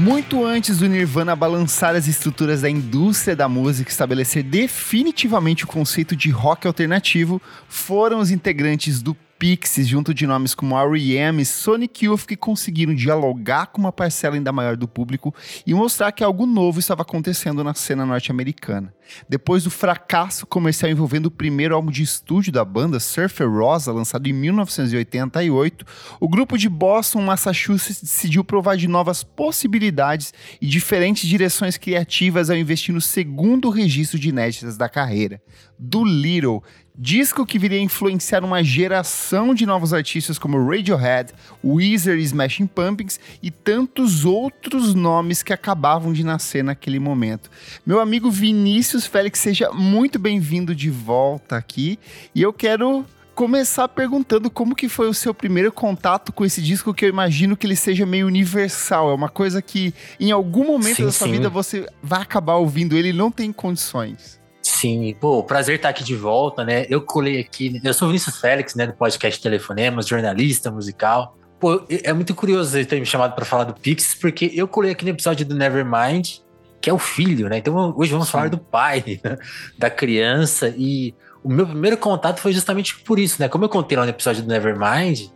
Muito antes do Nirvana balançar as estruturas da indústria da música e estabelecer definitivamente o conceito de rock alternativo, foram os integrantes do Pixies, junto de nomes como R.E.M. e Sonic Youth, que conseguiram dialogar com uma parcela ainda maior do público e mostrar que algo novo estava acontecendo na cena norte-americana. Depois do fracasso comercial envolvendo o primeiro álbum de estúdio da banda, Surfer Rosa, lançado em 1988, o grupo de Boston, Massachusetts, decidiu provar de novas possibilidades e diferentes direções criativas ao investir no segundo registro de inéditas da carreira, do Little, disco que viria a influenciar uma geração de novos artistas como Radiohead, Weezer e Smashing Pumpkins e tantos outros nomes que acabavam de nascer naquele momento. Meu amigo Vinícius Félix, seja muito bem-vindo de volta aqui e eu quero começar perguntando como que foi o seu primeiro contato com esse disco que eu imagino que ele seja meio universal, é uma coisa que em algum momento sim, da sua sim. vida você vai acabar ouvindo ele e não tem condições. Sim, pô, prazer estar aqui de volta, né? Eu colei aqui, eu sou o Vinícius Félix, né, do podcast Telefonemas, jornalista musical. Pô, é muito curioso ele ter me chamado para falar do Pixies, porque eu colei aqui no episódio do Nevermind, que é o filho, né? Então hoje vamos Sim. falar do pai, né? da criança. E o meu primeiro contato foi justamente por isso, né? Como eu contei lá no episódio do Nevermind,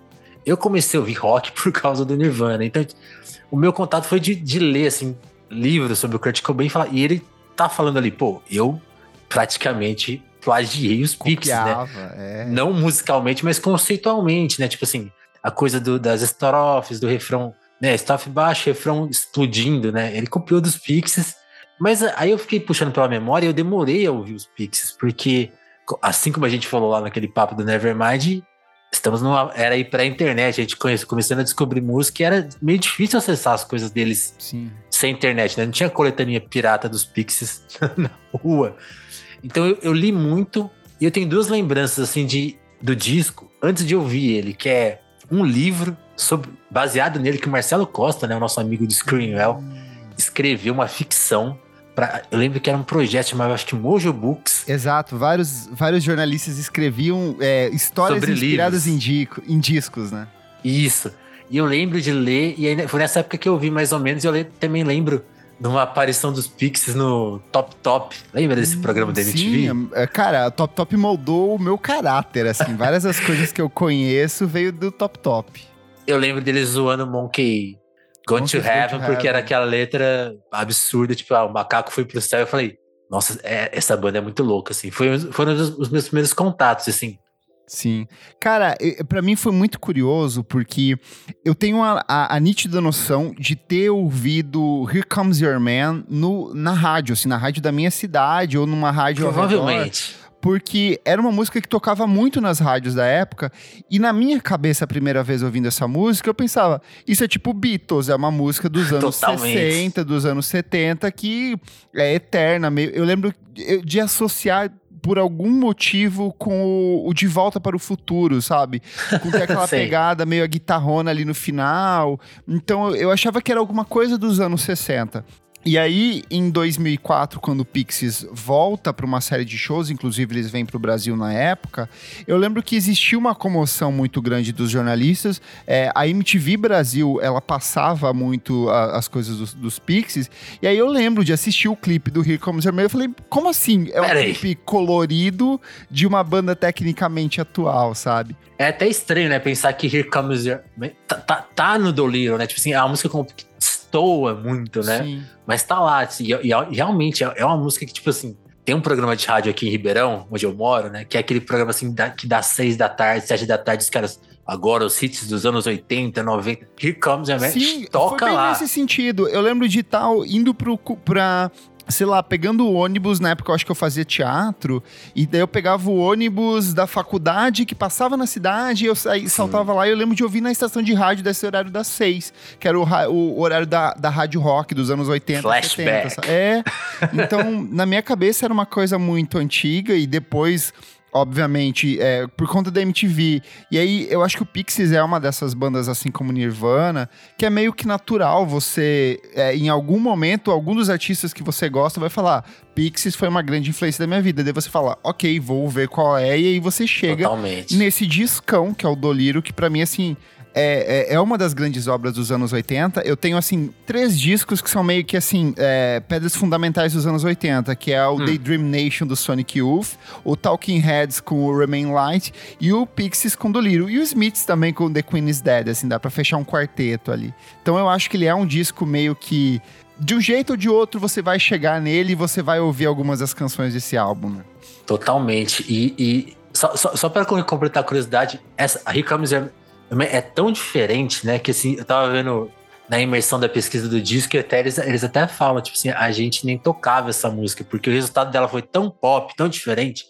eu comecei a ouvir rock por causa do Nirvana. Então, o meu contato foi de, de ler, assim, livros sobre o Kurt Cobain e, falar, e ele tá falando ali, pô, eu praticamente plagiei os Pixies, né? É. Não musicalmente, mas conceitualmente, né? Tipo assim, a coisa do, das estrofes, do refrão, né? Estrofe baixo, refrão explodindo, né? Ele copiou dos Pixies. Mas aí eu fiquei puxando pela memória e eu demorei a ouvir os Pixies, porque assim como a gente falou lá naquele papo do Nevermind, estamos numa era aí pré-internet, a gente conhece, começando a descobrir música e era meio difícil acessar as coisas deles Sim. sem internet, né? Não tinha coletânea pirata dos Pixies na rua. Então eu, eu, li muito e eu tenho duas lembranças assim de do disco antes de ouvir ele, que é um livro sobre, baseado nele que o Marcelo Costa, né, o nosso amigo do Screenwell, escreveu uma ficção Pra, eu lembro que era um projeto chamado, acho que Mojo Books. Exato, vários, vários jornalistas escreviam é, histórias Sobre inspiradas em, dico, em, discos, né? Isso. E eu lembro de ler, e aí, foi nessa época que eu vi mais ou menos, e eu também lembro numa aparição dos Pixies no Top Top. Lembra desse programa da MTV? Sim, é, cara, o Top Top moldou o meu caráter, assim. Várias das coisas que eu conheço veio do Top Top. Eu lembro dele zoando Monkey Going to Heaven, porque heaven. era aquela letra absurda, tipo, ah, o macaco foi pro céu. Eu falei, nossa, é, essa banda é muito louca, assim. Foi, foram os, os meus primeiros contatos, assim, Sim. Cara, para mim foi muito curioso porque eu tenho a, a, a, nítida noção de ter ouvido Here Comes Your Man no, na rádio, assim, na rádio da minha cidade ou numa rádio. Provavelmente. porque era uma música que tocava muito nas rádios da época, e na minha cabeça, a primeira vez ouvindo essa música, eu pensava, isso é tipo Beatles, é uma música dos anos Totalmente. 60, dos anos 70, que é eterna. Eu lembro de associar por algum motivo com o, o De Volta para o Futuro, sabe? Com aquela pegada meio a guitarrona ali no final. Então eu achava que era alguma coisa dos anos 60. E aí, em 2004, quando o Pixies volta para uma série de shows, inclusive eles vêm para o Brasil na época, eu lembro que existia uma comoção muito grande dos jornalistas. É, a MTV Brasil, ela passava muito a, as coisas dos, dos, Pixies, e aí eu lembro de assistir o clipe do Here Comes Your Man, eu falei, como assim? É um Pera clipe aí. colorido de uma banda tecnicamente atual, sabe? É até estranho, né? Pensar que Here Comes Your... Tá, tá, tá no Doliro, né? Tipo assim, a música destoa muito, né? Sim. Mas tá lá, assim, e, e, realmente é, é uma música que, tipo assim, tem um programa de rádio aqui em Ribeirão, onde eu moro, né? Que é aquele programa assim da, que dá seis da tarde, sete da tarde, os caras. Agora os hits dos anos 80, 90. Here comes a Sim, toca foi bem lá. nesse sentido. Eu lembro de tal indo pro, pra sei lá, pegando o ônibus, na época eu acho que eu fazia teatro, e daí eu pegava o ônibus da faculdade que passava na cidade, eu saí, saltava lá e eu lembro de ouvir na estação de rádio desse horário das seis, que era o, o horário da, da rádio rock dos anos 80, Flashback. 70. É, então na minha cabeça era uma coisa muito antiga e depois obviamente, é, por conta da MTV. E aí, eu acho que o Pixies é uma dessas bandas, assim como Nirvana, que é meio que natural você, é, em algum momento, algum dos artistas que você gosta vai falar: Pixies foi uma grande influência da minha vida. Daí você fala, ok, vou ver qual é, e aí você chega Totalmente. nesse discão, que é o Doliro, que para mim, assim, é, é, é, uma das grandes obras dos anos 80. Eu tenho, assim, três discos que são meio que, assim, é, pedras fundamentais dos anos 80, que é o hum. Daydream Nation do Sonic Youth, o Talking Heads com o Remain Light e o Pixies com o Dolittle. E o Smiths também com The Queen is Dead, assim, dá pra fechar um quarteto ali. Então eu acho que ele é um disco meio que de um jeito ou de outro você vai chegar nele e você vai ouvir algumas das canções desse álbum. Né? Totalmente. E, e só, só, só para completar a curiosidade, essa, a Here Comes é, tão diferente, né? Que assim, eu tava vendo na imersão da pesquisa do disco, e até eles, eles até falam, tipo assim, a gente nem tocava essa música, porque o resultado dela foi tão pop, tão diferente.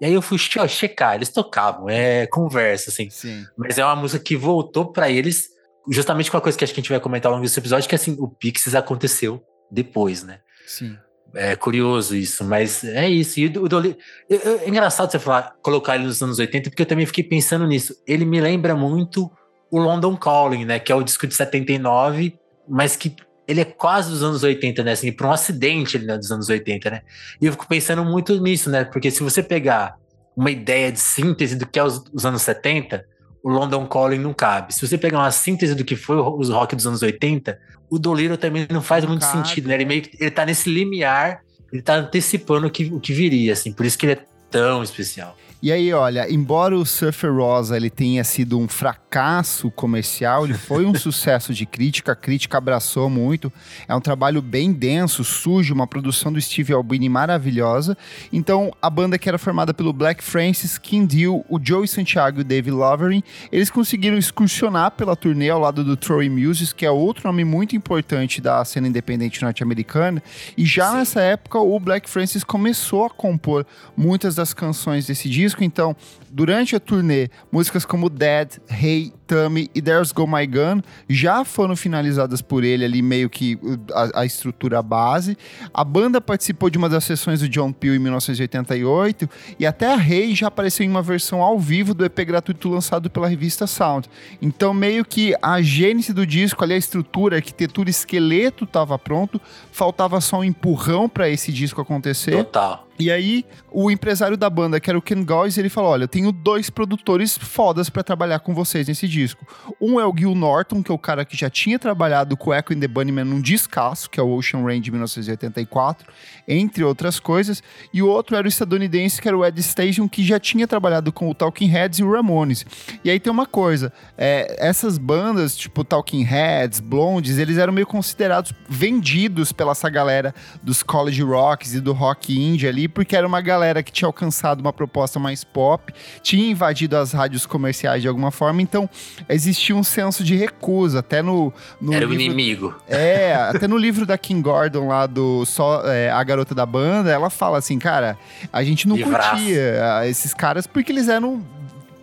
E aí eu fui ó, checar, eles tocavam, é conversa, assim. Sim. Mas é uma música que voltou para eles justamente com a coisa que acho que a gente vai comentar ao longo desse episódio, que assim, o Pixies aconteceu depois, né? Sim. É curioso isso, mas é isso. E o Dolly, é engraçado você falar, colocar ele nos anos 80, porque eu também fiquei pensando nisso. Ele me lembra muito o London Calling, né? Que é o disco de 79, mas que ele é quase dos anos 80, né? Assim, por um acidente ele é dos anos 80, né? E eu fico pensando muito nisso, né? Porque se você pegar uma ideia de síntese do que é os, os anos 70, o London Calling não cabe. Se você pegar uma síntese do que foi os rock dos anos 80, o Doliro também não faz muito cabe. sentido, né? Ele meio que ele tá nesse limiar, ele tá antecipando o que, o que viria, assim, por isso que ele é tão especial. E aí, olha, embora o Surfer Rosa ele tenha sido um fracasso comercial, ele foi um sucesso de crítica, a crítica abraçou muito. É um trabalho bem denso, sujo, uma produção do Steve Albini maravilhosa. Então, a banda que era formada pelo Black Francis, Kim Deal, o Joey Santiago e o Dave Lovering, eles conseguiram excursionar pela turnê ao lado do Troy Muses, que é outro nome muito importante da cena independente norte-americana. E já Sim. nessa época, o Black Francis começou a compor muitas das canções desse disco disco, então, durante a turnê, músicas como Dead, Hey, Tummy e There's Go My Gun já foram finalizadas por ele ali, meio que a, a, estrutura base. A banda participou de uma das sessões do John Peel em 1988 e até a Rei já apareceu em uma versão ao vivo do EP gratuito lançado pela revista Sound. Então, meio que a gênese do disco, ali a estrutura, a arquitetura, esqueleto estava pronto, faltava só um empurrão para esse disco acontecer. Total. E aí, o empresário da banda, que era o Ken Goys, ele falou: Olha, eu tenho dois produtores fodas para trabalhar com vocês nesse disco disco. Um é o Gil Norton, que é o cara que já tinha trabalhado com Echo and the Bunnymen num discaço, que é o Ocean Rain de 1984, entre outras coisas. E o outro era o estadunidense, que era o Ed Station, que já tinha trabalhado com o Talking Heads e o Ramones. E aí tem uma coisa, é, essas bandas, tipo Talking Heads, Blondes, eles eram meio considerados vendidos pela essa galera dos college rocks e do rock indie ali, porque era uma galera que tinha alcançado uma proposta mais pop, tinha invadido as rádios comerciais de alguma forma, então existia um senso de recusa, até no... no Era o inimigo. É, até no livro da Kim Gordon lá do só é, A Garota da Banda, ela fala assim, cara, a gente não Livraço. curtia esses caras porque eles eram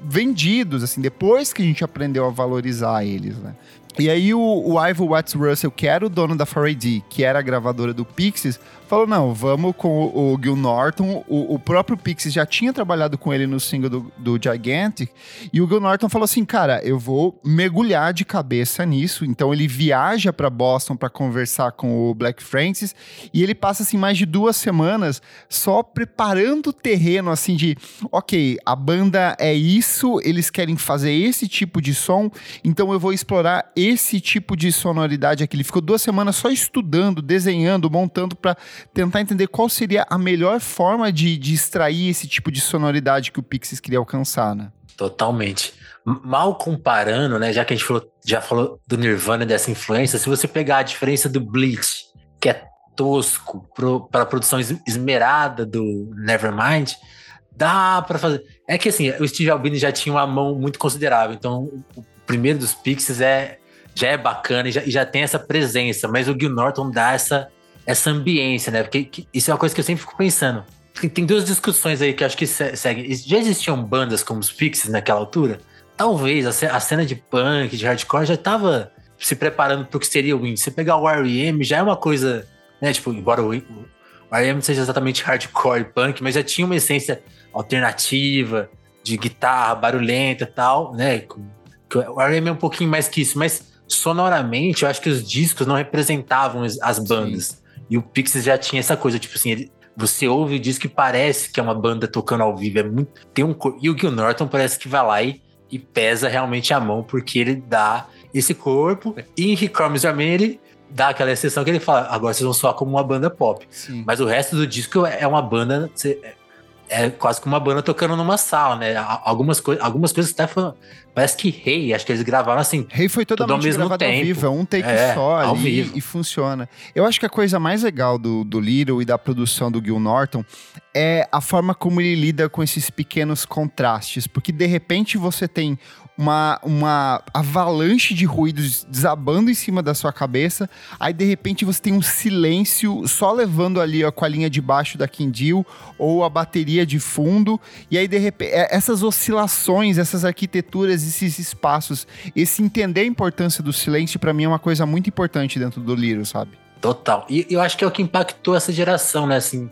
vendidos, assim, depois que a gente aprendeu a valorizar eles, né? E aí o, o Ivo Watts Russell, que era o dono da 4AD, que era a gravadora do Pixies, falou: não, vamos com o, o Gil Norton. O, o, próprio Pixies já tinha trabalhado com ele no single do, do, Gigantic. E o Gil Norton falou assim: cara, eu vou mergulhar de cabeça nisso. Então ele viaja para Boston para conversar com o Black Francis. E ele passa assim mais de duas semanas só preparando o terreno, assim, de ok, a banda é isso, eles querem fazer esse tipo de som, então eu vou explorar esse tipo de sonoridade aqui. Ele ficou duas semanas só estudando, desenhando, montando para tentar entender qual seria a melhor forma de, de extrair esse tipo de sonoridade que o Pixies queria alcançar, né? Totalmente. Mal comparando, né? Já que a gente falou, já falou do Nirvana dessa influência, se você pegar a diferença do Bleach, que é tosco, para a produção esmerada do Nevermind, dá para fazer. É que assim, o Steve Albini já tinha uma mão muito considerável, então o primeiro dos Pixies é já é bacana e já, e já tem essa presença, mas o Gil Norton dá essa essa ambiência, né? Porque que, isso é uma coisa que eu sempre fico pensando. Tem, tem duas discussões aí que acho que seguem. Já existiam bandas como os Pixies naquela altura? Talvez a, a cena de punk, de hardcore já estava se preparando para o que seria o indie. Você pegar o R.E.M. já é uma coisa, né? Tipo, embora o, o R.E.M. seja exatamente hardcore punk, mas já tinha uma essência alternativa, de guitarra barulhenta e tal, né? O R.E.M. é um pouquinho mais que isso, mas sonoramente eu acho que os discos não representavam as bandas. Sim. E o Pixies já tinha essa coisa, tipo assim, ele, você ouve e diz que parece que é uma banda tocando ao vivo. É muito, tem um, e o Gil Norton parece que vai lá e e pesa realmente a mão, porque ele dá esse corpo. E em He Comes ele dá aquela exceção que ele fala, agora vocês vão soar como uma banda pop. Sim. Mas o resto do disco é uma banda. É quase que uma banda tocando numa sala, né? Algumas, coi algumas coisas até foram, Parece que Rei, hey, acho que eles gravaram assim. Rei hey foi totalmente tudo ao mesmo gravado tempo. ao vivo, é um take é, só ali e funciona. Eu acho que a coisa mais legal do, do Little e da produção do Gil Norton é a forma como ele lida com esses pequenos contrastes, porque de repente você tem uma, uma avalanche de ruídos desabando em cima da sua cabeça, aí de repente você tem um silêncio só levando ali ó, com a linha de baixo da Kindle ou a bateria de fundo, e aí de repente é, essas oscilações, essas arquiteturas, esses espaços, esse entender a importância do silêncio para mim é uma coisa muito importante dentro do Liro, sabe? Total. E eu acho que é o que impactou essa geração, né, assim,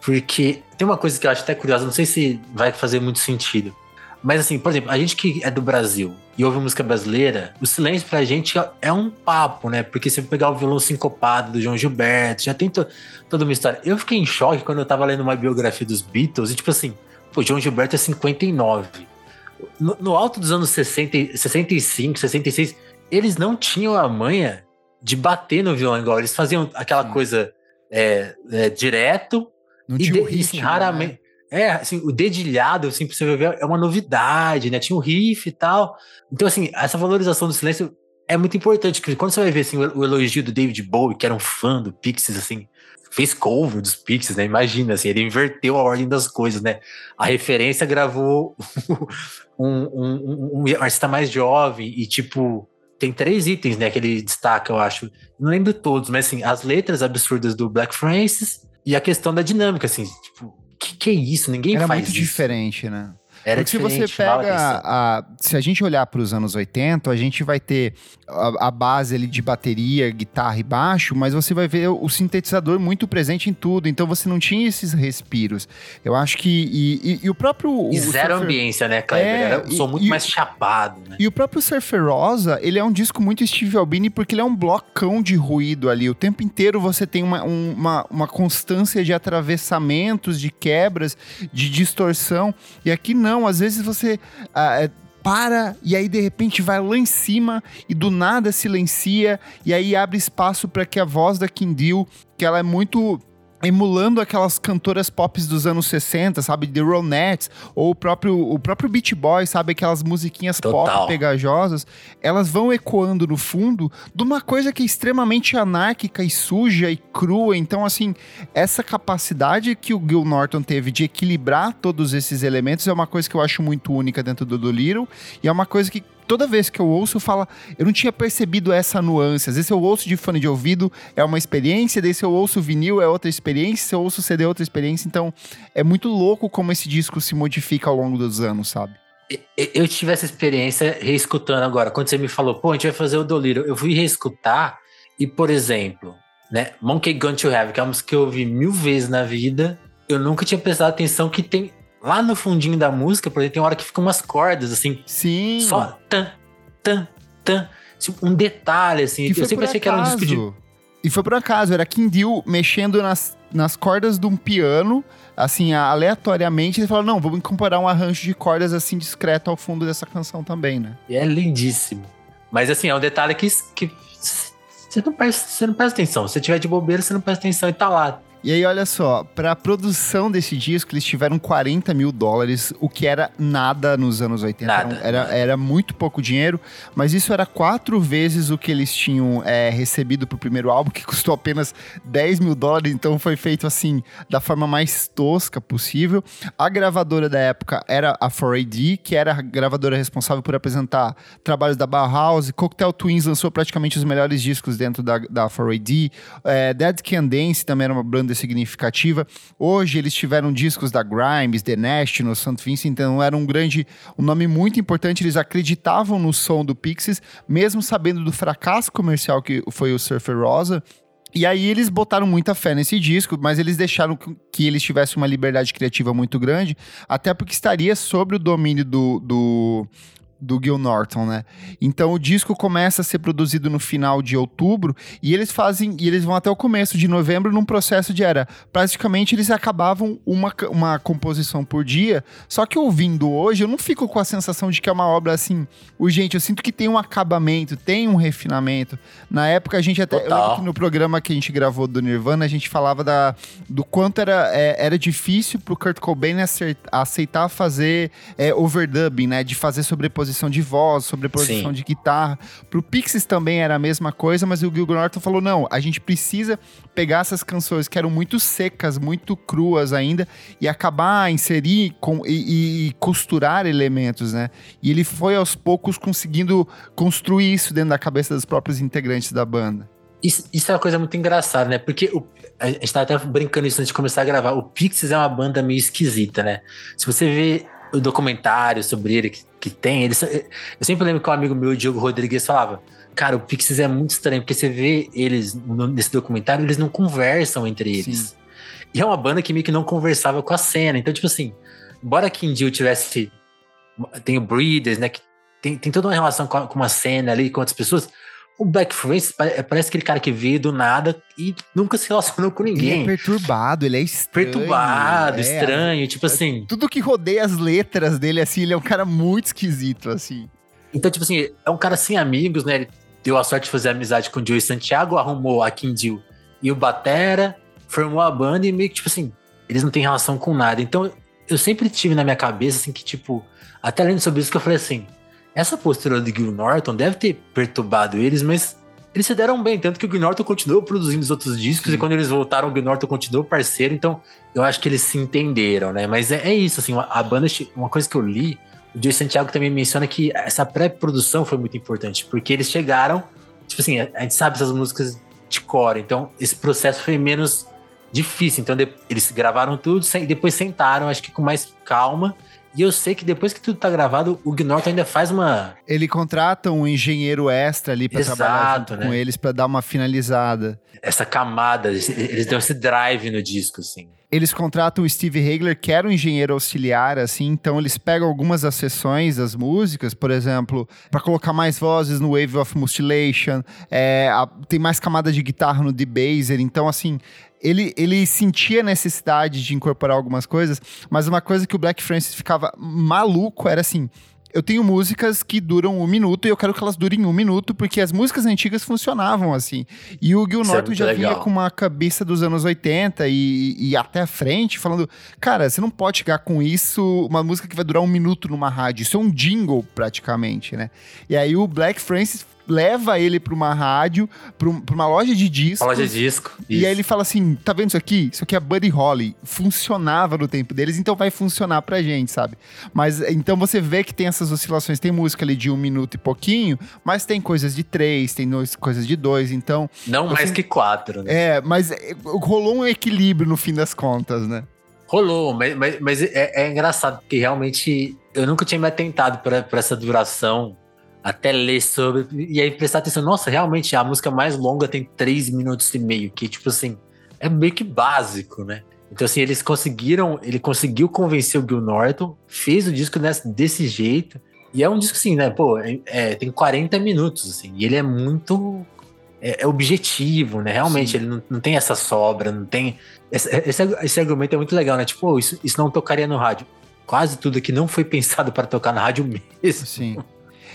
porque tem uma coisa que eu acho até curiosa, não sei se vai fazer muito sentido. Mas assim, por exemplo, a gente que é do Brasil e ouve música brasileira, o silêncio pra gente é um papo, né? Porque você pegar o violão sincopado do João Gilberto, já tem to toda uma história. Eu fiquei em choque quando eu tava lendo uma biografia dos Beatles e tipo assim, pô, João Gilberto é 59. No, no alto dos anos 60, 65, 66, eles não tinham a manha de bater no violão igual. Eles faziam aquela coisa é, é, direto. Não e, tinha de, ritmo, assim, raramente. Né? É, assim, o dedilhado, assim, pra você ver, é uma novidade, né? Tinha o riff e tal. Então, assim, essa valorização do silêncio é muito importante, porque quando você vai ver, assim, o, elogio do David Bowie, que era um fã do Pixies, assim, fez cover dos Pixies, né? Imagina, assim, ele inverteu a ordem das coisas, né? A referência gravou um, um, um, um artista mais jovem e, tipo, tem três itens, né, que ele destaca, eu acho. Não lembro todos, mas, assim, as letras absurdas do Black Francis e a questão da dinâmica, assim, tipo, que, que é isso? Ninguém Era faz muito isso. diferente, né? Era Porque se você pega. A, se a gente olhar para os anos 80, a gente vai ter a, a, base ali de bateria, guitarra e baixo, mas você vai ver o sintetizador muito presente em tudo. Então você não tinha esses respiros. Eu acho que. E, e, e o próprio. E zero surfer, ambiência, né, Kleber? É, Era som muito e, mais chapado, né? E o próprio Surfer Rosa, ele é um disco muito Steve Albini porque ele é um blocão de ruído ali. O tempo inteiro você tem uma, uma, uma constância de atravessamentos, de quebras, de distorção. E aqui não não, às vezes você ah, é, para e aí de repente vai lá em cima e do nada silencia e aí abre espaço para que a voz da Kindle, que ela é muito emulando aquelas cantoras pop dos anos 60, sabe? The Ronettes, ou o próprio, o próprio Beach Boy, sabe? Aquelas musiquinhas Total. pop pegajosas, elas vão ecoando no fundo de uma coisa que é extremamente anárquica e suja e crua. Então, assim, essa capacidade que o Gil Norton teve de equilibrar todos esses elementos é uma coisa que eu acho muito única dentro do Dolittle, e é uma coisa que toda vez que eu ouço, fala, eu não tinha percebido essa nuance. Às vezes eu ouço de fone de ouvido, é uma experiência, daí se eu ouço vinil é outra experiência, se eu ouço CD é outra experiência. Então, é muito louco como esse disco se modifica ao longo dos anos, sabe? Eu tive essa experiência reescutando agora. Quando você me falou, pô, a gente vai fazer o Doliro, eu fui reescutar e, por exemplo, né, Monkey Gun to Have, que é uma música que eu ouvi mil vezes na vida, eu nunca tinha prestado atenção que tem Lá no fundinho da música, por exemplo, tem uma hora que fica umas cordas, assim. Sim. Só tan, tan, tan. Tipo, um detalhe, assim. eu sempre achei acaso. que era um disco de. E foi por acaso, era Kim Deal mexendo nas, nas cordas de um piano, assim, aleatoriamente. Ele falou: não, vamos incorporar um arranjo de cordas assim discreto ao fundo dessa canção também, né? E é lindíssimo. Mas assim, é um detalhe que, que você, não presta, você não presta atenção. Se você tiver de bobeira, você não presta atenção e tá lá. E aí, olha só, para a produção desse disco, eles tiveram 40 mil dólares, o que era nada nos anos 80. Nada, era, era muito pouco dinheiro, mas isso era quatro vezes o que eles tinham é, recebido pro primeiro álbum, que custou apenas 10 mil dólares, então foi feito assim, da forma mais tosca possível. A gravadora da época era a 4AD, que era a gravadora responsável por apresentar trabalhos da Bauhaus. Cocktail Twins lançou praticamente os melhores discos dentro da, da 4AD. É, Dead Can Dance também era uma banda significativa. Hoje eles tiveram discos da Grimes, The National, St. Vincent, então era um grande, um nome muito importante. Eles acreditavam no som do Pixies, mesmo sabendo do fracasso comercial que foi o Surfer Rosa. E aí eles botaram muita fé nesse disco, mas eles deixaram que eles tivessem uma liberdade criativa muito grande, até porque estaria sobre o domínio do, do do Gil Norton, né? Então o disco começa a ser produzido no final de outubro e eles fazem e eles vão até o começo de novembro num processo de era praticamente eles acabavam uma, uma composição por dia. Só que ouvindo hoje eu não fico com a sensação de que é uma obra assim urgente. Eu sinto que tem um acabamento, tem um refinamento. Na época a gente até no programa que a gente gravou do Nirvana a gente falava da, do quanto era, é, era difícil pro Kurt Cobain aceitar fazer é, overdubbing, né? De fazer sobreposição sobreposição de voz, sobreposição Sim. de guitarra. Pro Pixies também era a mesma coisa, mas o Gil Norton falou: não, a gente precisa pegar essas canções que eram muito secas, muito cruas ainda, e acabar, inserir com, e, e costurar elementos, né? E ele foi aos poucos conseguindo construir isso dentro da cabeça dos próprios integrantes da banda. Isso, isso, é uma coisa muito engraçada, né? Porque o, a gente tava até brincando isso antes de começar a gravar. O Pixies é uma banda meio esquisita, né? Se você vê o documentário sobre ele que, que tem, ele, eu sempre lembro que um amigo meu, Diogo Rodrigues, falava: Cara, o Pixies é muito estranho, porque você vê eles no, nesse documentário, eles não conversam entre eles. Sim. E é uma banda que meio que não conversava com a cena. Então, tipo assim, embora Kim Jill tivesse. Tem o Breeders, né? Que tem, tem toda uma relação com, a, com uma cena ali, com outras pessoas. O Black Francis parece aquele cara que veio do nada e nunca se relacionou com ninguém. Ele é perturbado, ele é estranho. Perturbado, é, estranho, tipo assim. Tudo que rodeia as letras dele, assim, ele é um cara muito esquisito, assim. Então, tipo assim, é um cara sem amigos, né? Ele deu a sorte de fazer amizade com o Joey Santiago, arrumou a Kindle e o Batera, formou a banda e meio que, tipo assim, eles não têm relação com nada. Então, eu sempre tive na minha cabeça, assim, que, tipo, até lendo sobre isso, que eu falei assim, essa postura do Gil Norton deve ter perturbado eles, mas eles se deram bem, tanto que o Gil Norton continuou produzindo os outros discos Sim. e quando eles voltaram, o Gil Norton continuou parceiro, então eu acho que eles se entenderam, né? Mas é, é isso, assim, a banda, uma coisa que eu li, o Joe Santiago também menciona que essa pré-produção foi muito importante, porque eles chegaram, tipo assim, a, gente sabe essas músicas de core, então esse processo foi menos difícil, então eles gravaram tudo e depois sentaram, acho que com mais calma, e eu sei que depois que tudo tá gravado, o Gnorto ainda faz uma. Ele contrata um engenheiro extra ali pra Exato, trabalhar junto né? com eles para dar uma finalizada. Essa camada, eles dão esse drive no disco, assim. Eles contratam o Steve Hagler, que era um engenheiro auxiliar, assim, então eles pegam algumas das sessões das músicas, por exemplo, para colocar mais vozes no Wave of Mutilation, é, a, tem mais camada de guitarra no D-Baser, então, assim, ele, ele sentia necessidade de incorporar algumas coisas, mas uma coisa que o Black Francis ficava maluco era assim. Eu tenho músicas que duram um minuto e eu quero que elas durem um minuto, porque as músicas antigas funcionavam assim. E o Gil é Norton já legal. vinha com uma cabeça dos anos 80 e, e até a frente, falando: cara, você não pode chegar com isso, uma música que vai durar um minuto numa rádio. Isso é um jingle, praticamente, né? E aí o Black Francis leva ele pra uma rádio, pra, pra uma loja de discos. Uma loja de disco. E isso. aí ele fala assim: tá vendo isso aqui? Isso aqui é Buddy Holly. Funcionava no tempo deles, então vai funcionar pra gente, sabe? Mas então você vê que tem essas oscilações. Tem música ali de um minuto e pouquinho, mas tem coisas de três, tem dois, coisas de dois, então. Não mais assim, que quatro, né? É, mas é, rolou um equilíbrio no fim das contas, né? Rolou, mas, mas, mas é, é, engraçado, porque realmente eu nunca tinha me atentado para essa duração até ler sobre. E aí prestar atenção, nossa, realmente a música mais longa tem três minutos e meio, que tipo assim, é meio que básico, né? Então, assim, eles conseguiram, ele conseguiu convencer o Bill Norton, fez o disco desse, desse jeito. E é um disco assim, né? Pô, é, é, tem 40 minutos, assim, e ele é muito. É, é objetivo, né? Realmente, Sim. ele não, não tem essa sobra, não tem. Esse, esse, esse, argumento é muito legal, né? Tipo, oh, isso, isso não tocaria no rádio. Quase tudo aqui não foi pensado para tocar no rádio mesmo. Sim.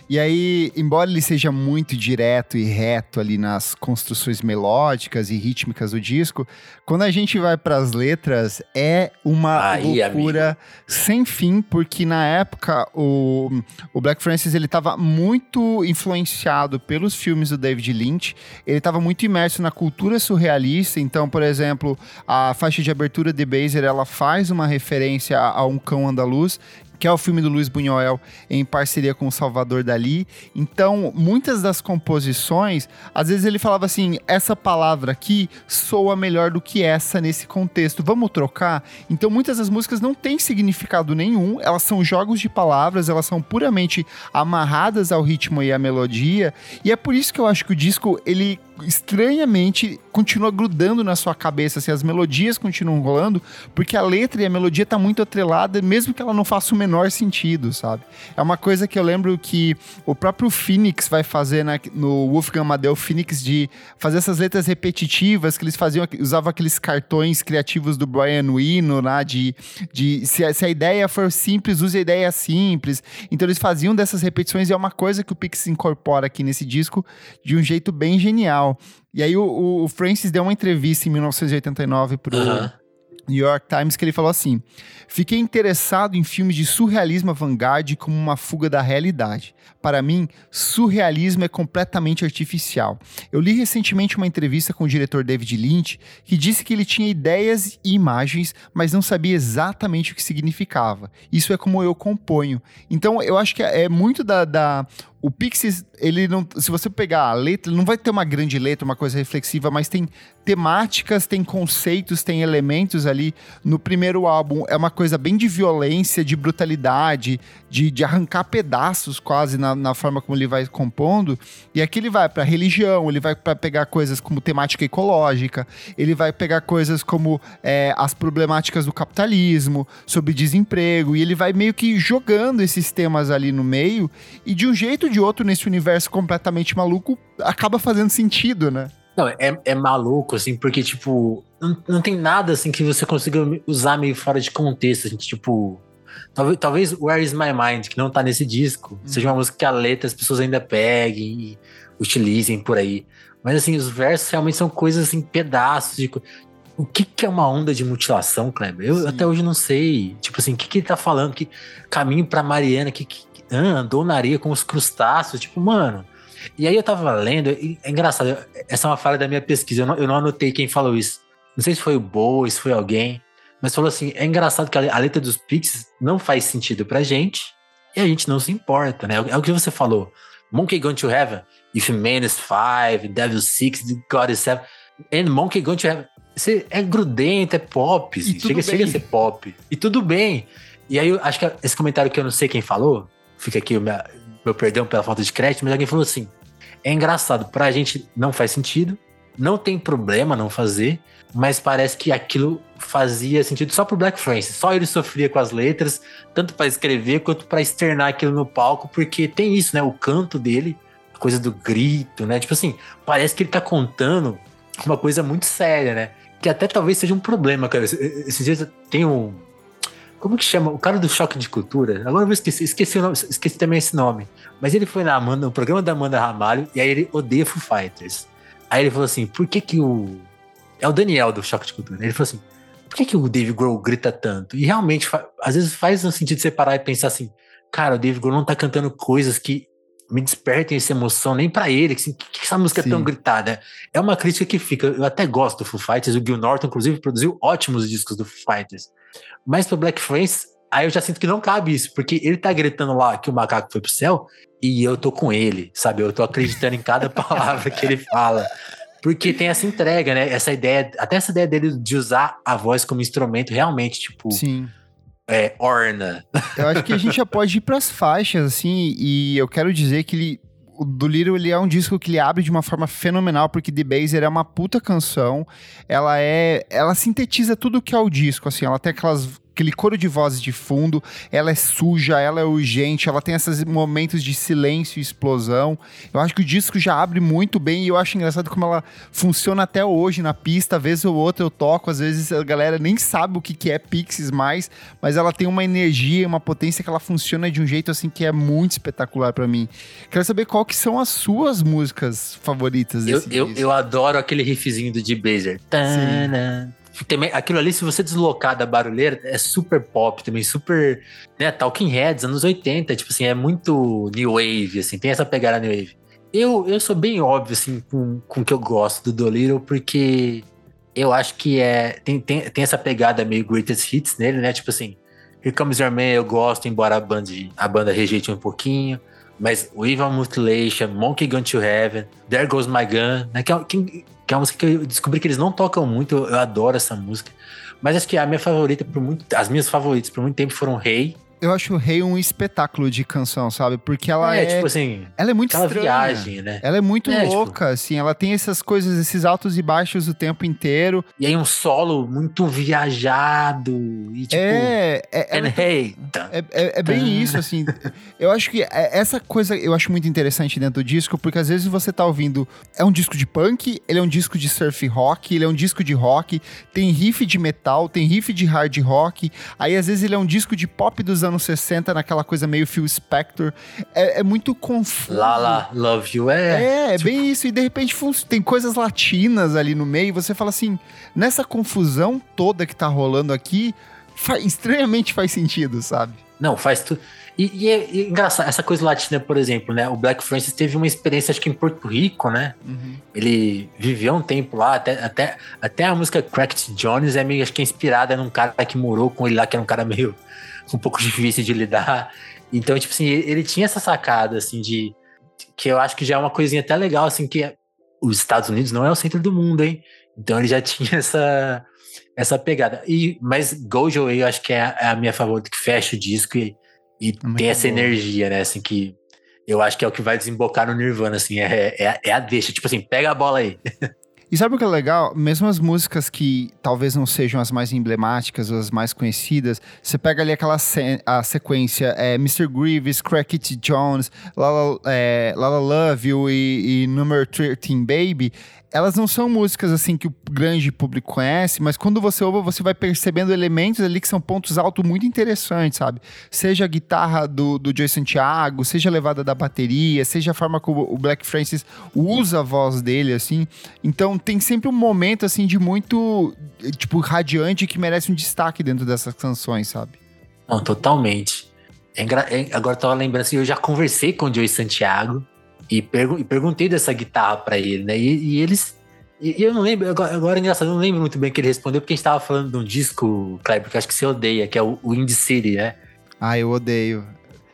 E aí, embora ele seja muito direto e reto ali nas construções melódicas e rítmicas do disco, quando a gente vai para as letras, é uma aí, loucura amigo. sem fim, porque na época o, o Black Francis ele estava muito influenciado pelos filmes do David Lynch, ele estava muito imerso na cultura surrealista, então, por exemplo, a faixa de abertura de Baser, ela faz uma referência a, a um cão andaluz, que é o filme do Luiz Buñuel em parceria com o Salvador Dali. Então, muitas das composições, às vezes ele falava assim: essa palavra aqui soa melhor do que essa nesse contexto, vamos trocar? Então, muitas das músicas não têm significado nenhum, elas são jogos de palavras, elas são puramente amarradas ao ritmo e à melodia, e é por isso que eu acho que o disco ele estranhamente continua grudando na sua cabeça, assim, as melodias continuam rolando, porque a letra e a melodia tá muito atrelada, mesmo que ela não faça o menor sentido, sabe? É uma coisa que eu lembro que o próprio Phoenix vai fazer na, no Wolfgang Amadeu Phoenix de fazer essas letras repetitivas, que eles faziam, usavam aqueles cartões criativos do Brian Eno, né, de, de se, se a ideia for simples, use a ideia simples. Então eles faziam dessas repetições e é uma coisa que o Pix incorpora aqui nesse disco de um jeito bem genial. E aí o, o Francis deu uma entrevista em 1989 pro uhum. New York Times que ele falou assim: Fiquei interessado em filmes de surrealismo avant-garde como uma fuga da realidade. Para mim, surrealismo é completamente artificial. Eu li recentemente uma entrevista com o diretor David Lynch que disse que ele tinha ideias e imagens, mas não sabia exatamente o que significava. Isso é como eu componho. Então, eu acho que é muito da, da o Pixies, ele não. Se você pegar a letra, não vai ter uma grande letra, uma coisa reflexiva, mas tem temáticas, tem conceitos, tem elementos ali. No primeiro álbum é uma coisa bem de violência, de brutalidade, de, de arrancar pedaços quase na, na forma como ele vai compondo. E aqui ele vai para religião, ele vai para pegar coisas como temática ecológica, ele vai pegar coisas como é, as problemáticas do capitalismo, sobre desemprego, e ele vai meio que jogando esses temas ali no meio, e de um jeito de outro nesse universo completamente maluco, acaba fazendo sentido, né? Não, é, é maluco, assim, porque, tipo, não, não tem nada, assim, que você consiga usar meio fora de contexto, assim, tipo... Talvez, talvez Where Is My Mind, que não tá nesse disco, hum. seja uma música que a letra as pessoas ainda peguem e utilizem por aí. Mas, assim, os versos realmente são coisas, assim, pedaços de... O que, que é uma onda de mutilação, Kleber? Eu Sim. até hoje não sei. Tipo assim, o que, que ele tá falando? Que caminho pra Mariana, que, que ah, andou na areia com os crustáceos. Tipo, mano. E aí eu tava lendo, é engraçado, essa é uma falha da minha pesquisa, eu não, eu não anotei quem falou isso. Não sei se foi o Bo, se foi alguém, mas falou assim: é engraçado que a, a letra dos Pixies não faz sentido pra gente e a gente não se importa, né? É o que você falou. Monkey Going to Heaven, If Man is Five, Devil Six, God is Seven, and Monkey Going to Heaven. Você é grudento, é pop, assim, chega, chega a ser pop. E tudo bem. E aí, acho que esse comentário que eu não sei quem falou, fica aqui meu, meu perdão pela falta de crédito, mas alguém falou assim: é engraçado, pra gente não faz sentido, não tem problema não fazer, mas parece que aquilo fazia sentido só pro Black Francis, só ele sofria com as letras, tanto para escrever quanto para externar aquilo no palco, porque tem isso, né? O canto dele, a coisa do grito, né? Tipo assim, parece que ele tá contando uma coisa muito séria, né? Que até talvez seja um problema, cara. Esses dias tem um como que chama? O cara do choque de cultura. Agora eu vou esqueci, nome, esqueci também esse nome. Mas ele foi na Amanda, no programa da Amanda Ramalho, e aí ele odeia Foo Fighters. Aí ele falou assim: por que que o. É o Daniel do choque de cultura. Ele falou assim: por que que o Dave Grohl grita tanto? E realmente, às vezes faz um sentido separar e pensar assim: cara, o Dave Grohl não tá cantando coisas que me despertem essa emoção, nem para ele, que, assim, que, que essa música Sim. é tão gritada. É uma crítica que fica. Eu até gosto do Foo Fighters, o Gil Norton, inclusive, produziu ótimos discos do Foo Fighters. Mas pro Black France, aí eu já sinto que não cabe isso, porque ele tá gritando lá que o macaco foi pro céu e eu tô com ele, sabe? Eu tô acreditando em cada palavra que ele fala. Porque tem essa entrega, né? Essa ideia, até essa ideia dele de usar a voz como instrumento realmente, tipo. Sim. É, orna. Eu acho que a gente já pode ir pras faixas, assim, e eu quero dizer que ele o do Little ele é um disco que ele abre de uma forma fenomenal, porque The Baser é uma puta canção. Ela é. Ela sintetiza tudo que é o disco, assim. Ela tem aquelas aquele coro de vozes de fundo, ela é suja, ela é urgente, ela tem esses momentos de silêncio e explosão. Eu acho que o disco já abre muito bem e eu acho engraçado como ela funciona até hoje na pista. Às vezes ou outra eu toco, às vezes a galera nem sabe o que, que é Pixies mais, mas ela tem uma energia, uma potência que ela funciona de um jeito assim que é muito espetacular para mim. Quero saber qual que são as suas músicas favoritas desse eu, eu, eu, adoro aquele riffzinho do D-Baser. Também, aquilo ali, se você deslocar da barulheira, é super pop também, super, né, Talking Heads, anos 80, tipo assim, é muito new wave, assim, tem essa pegada new wave. Eu, eu sou bem óbvio, assim, com, com o que eu gosto do Dolittle, porque eu acho que é, tem, tem, tem essa pegada meio greatest hits nele, né, tipo assim, Here Comes Your Man eu gosto, embora a banda, a banda rejeite um pouquinho, mas Evil Mutilation, Monkey Gun to Heaven, There Goes My Gun, né, que, é, que, que é uma música que eu descobri que eles não tocam muito, eu, eu adoro essa música. Mas acho que a minha favorita por muito, as minhas favoritas por muito tempo foram Rei, hey, Eu acho o Rei um espetáculo de canção, sabe? Porque ela é, é tipo assim, ela é muito estranha. viagem, né? Ela é muito É, tipo- louca, assim. Ela tem essas coisas, esses altos e baixos o tempo inteiro. E aí um solo muito viajado e tipo, é, é, ela and hey, É, é- é bem isso, assim. Eu acho que é- essa coisa eu acho muito interessante dentro do disco, porque às vezes você tá ouvindo. É um disco de punk, ele é um disco de surf rock, ele é um disco de rock, tem riff de metal, tem riff de hard rock. Aí às vezes ele é um disco de pop dos anos 60, naquela coisa meio Phil Spector. É, é muito confuso. lá, love you é. É, é bem isso. E de repente tem coisas latinas ali no meio. Você fala assim, nessa confusão toda que tá rolando aqui, fa- estranhamente faz sentido, sabe? Não, faz tudo. E, e é, e é engraçado, essa coisa latina, por exemplo, né? O Black Francis teve uma experiência, acho que em Porto Rico, né? Ele viveu um tempo lá, até, até, até a música Cracked Jones é meio, acho que é inspirada num cara que morou com ele lá, que era um cara meio um pouco difícil de lidar. Então, tipo assim, ele, tinha essa sacada, assim, de. Que eu acho que já é uma coisinha até legal, assim, que os Estados Unidos não é o centro do mundo, hein? Então ele já tinha essa, essa pegada. E, mas Gojo, eu acho que é a, é a minha favorita, que fecha o disco e, e tem essa boa. energia, né? Assim, que eu acho que é o que vai desembocar no Nirvana, assim, é, é, é a deixa. Tipo assim, pega a bola aí. E sabe o que é legal? Mesmo as músicas que talvez não sejam as mais emblemáticas ou as mais conhecidas, você pega ali aquela se- a sequência é, Mr. Greaves, Crack It Jones, Lala, é, Lala Love You e, e Number 13 Baby. Elas não são músicas assim que o grande público conhece, mas quando você ouve, você vai percebendo elementos ali que são pontos altos muito interessantes, sabe? Seja a guitarra do, do Santiago, seja a levada da bateria, seja a forma como o Black Francis usa a voz dele, assim. Então tem sempre um momento, assim, de muito, tipo, radiante que merece um destaque dentro dessas canções, sabe? Não, totalmente. É engra- é- agora tava lembrando assim, eu já conversei com o Joey Santiago e, pergu- e perguntei dessa guitarra pra ele, né? E, e eles. E, e eu não lembro, agora, agora é engraçado, eu não lembro muito bem o que ele respondeu, porque a gente tava falando de um disco, Kleber, que acho que você odeia, que é o, o Indie City, né? Ah, eu odeio.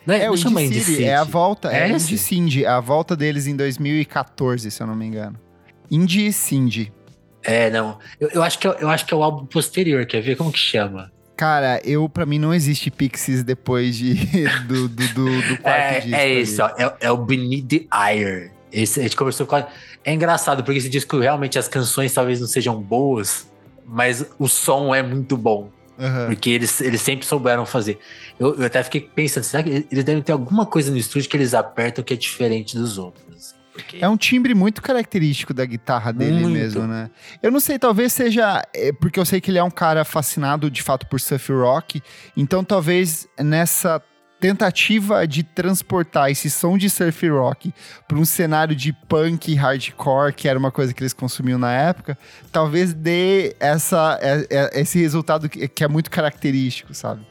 Não É, não o chama Indie Indie City, City. é a volta, é, É o? Indie Cindy, a volta deles em 2014, se eu não me engano. Indie Cindy. É, não. Eu, eu, acho que é, eu acho que é o álbum posterior, quer ver como que chama? Cara, eu, pra mim, não existe Pixies depois de, do, do, do, do quarto É, disco. é esse, ó. É, é o Beneath the Ire. Esse, a gente conversou com a... É engraçado, porque esse disco realmente as canções talvez não sejam boas, mas o som é muito bom. Aham. Porque eles, eles sempre souberam fazer. Eu, eu até fiquei pensando, será que eles devem ter alguma coisa no estúdio que eles apertam que é diferente dos outros? assim? Porque- É um timbre muito característico da guitarra dele Muito. mesmo, né? Eu não sei, talvez seja. é, porque eu sei que ele é um cara fascinado de fato por surf rock. Então talvez nessa tentativa de transportar esse som de surf rock para um cenário de punk e hardcore, que era uma coisa que eles consumiam na época, talvez dê essa, é- é- esse resultado que é muito característico, sabe?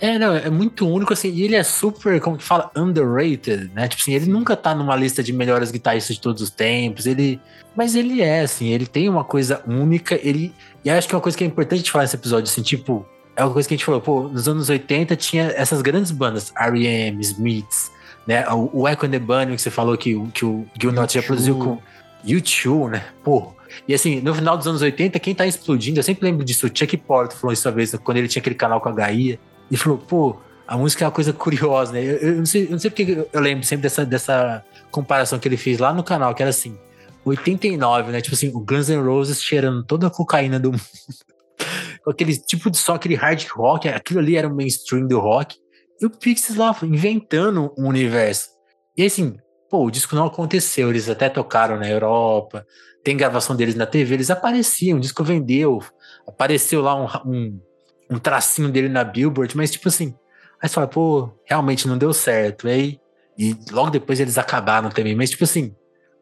É, não, é muito único, assim, e ele é super, como que fala, underrated, né? Tipo assim, ele nunca tá numa lista de melhores guitarristas de todos os tempos, ele... Mas ele é, assim, ele tem uma coisa única, ele... E acho que é uma coisa que é importante falar nesse episódio, assim, tipo... É uma coisa que a gente falou, pô, nos anos 80 tinha essas grandes bandas, R.E.M., Smiths, né? O, o Echo and the Bunny, que você falou que, o- que o Gil Norte já U2. produziu com U2, né? Pô, e assim, no final dos anos 80, quem tá explodindo, eu sempre lembro disso, o Chuck Porter falou isso uma vez, quando ele tinha aquele canal com a Gaia, e falou, pô, a música é uma coisa curiosa, né? Eu, eu não sei, eu não sei porque eu- lembro sempre dessa, dessa comparação que ele fez lá no canal, que era assim, 89, né? Tipo assim, o Guns N' Roses cheirando toda a cocaína do mundo. Aquele tipo de só aquele hard rock, aquilo ali era o mainstream do rock. E o Pixies lá inventando um universo. E assim, pô, o disco não aconteceu, eles até tocaram na Europa, tem gravação deles na TV, eles apareciam, o disco vendeu, apareceu lá um, um, um tracinho dele na Billboard, mas tipo assim, aí você fala, pô, realmente não deu certo, e aí, e logo depois eles acabaram também, mas tipo assim,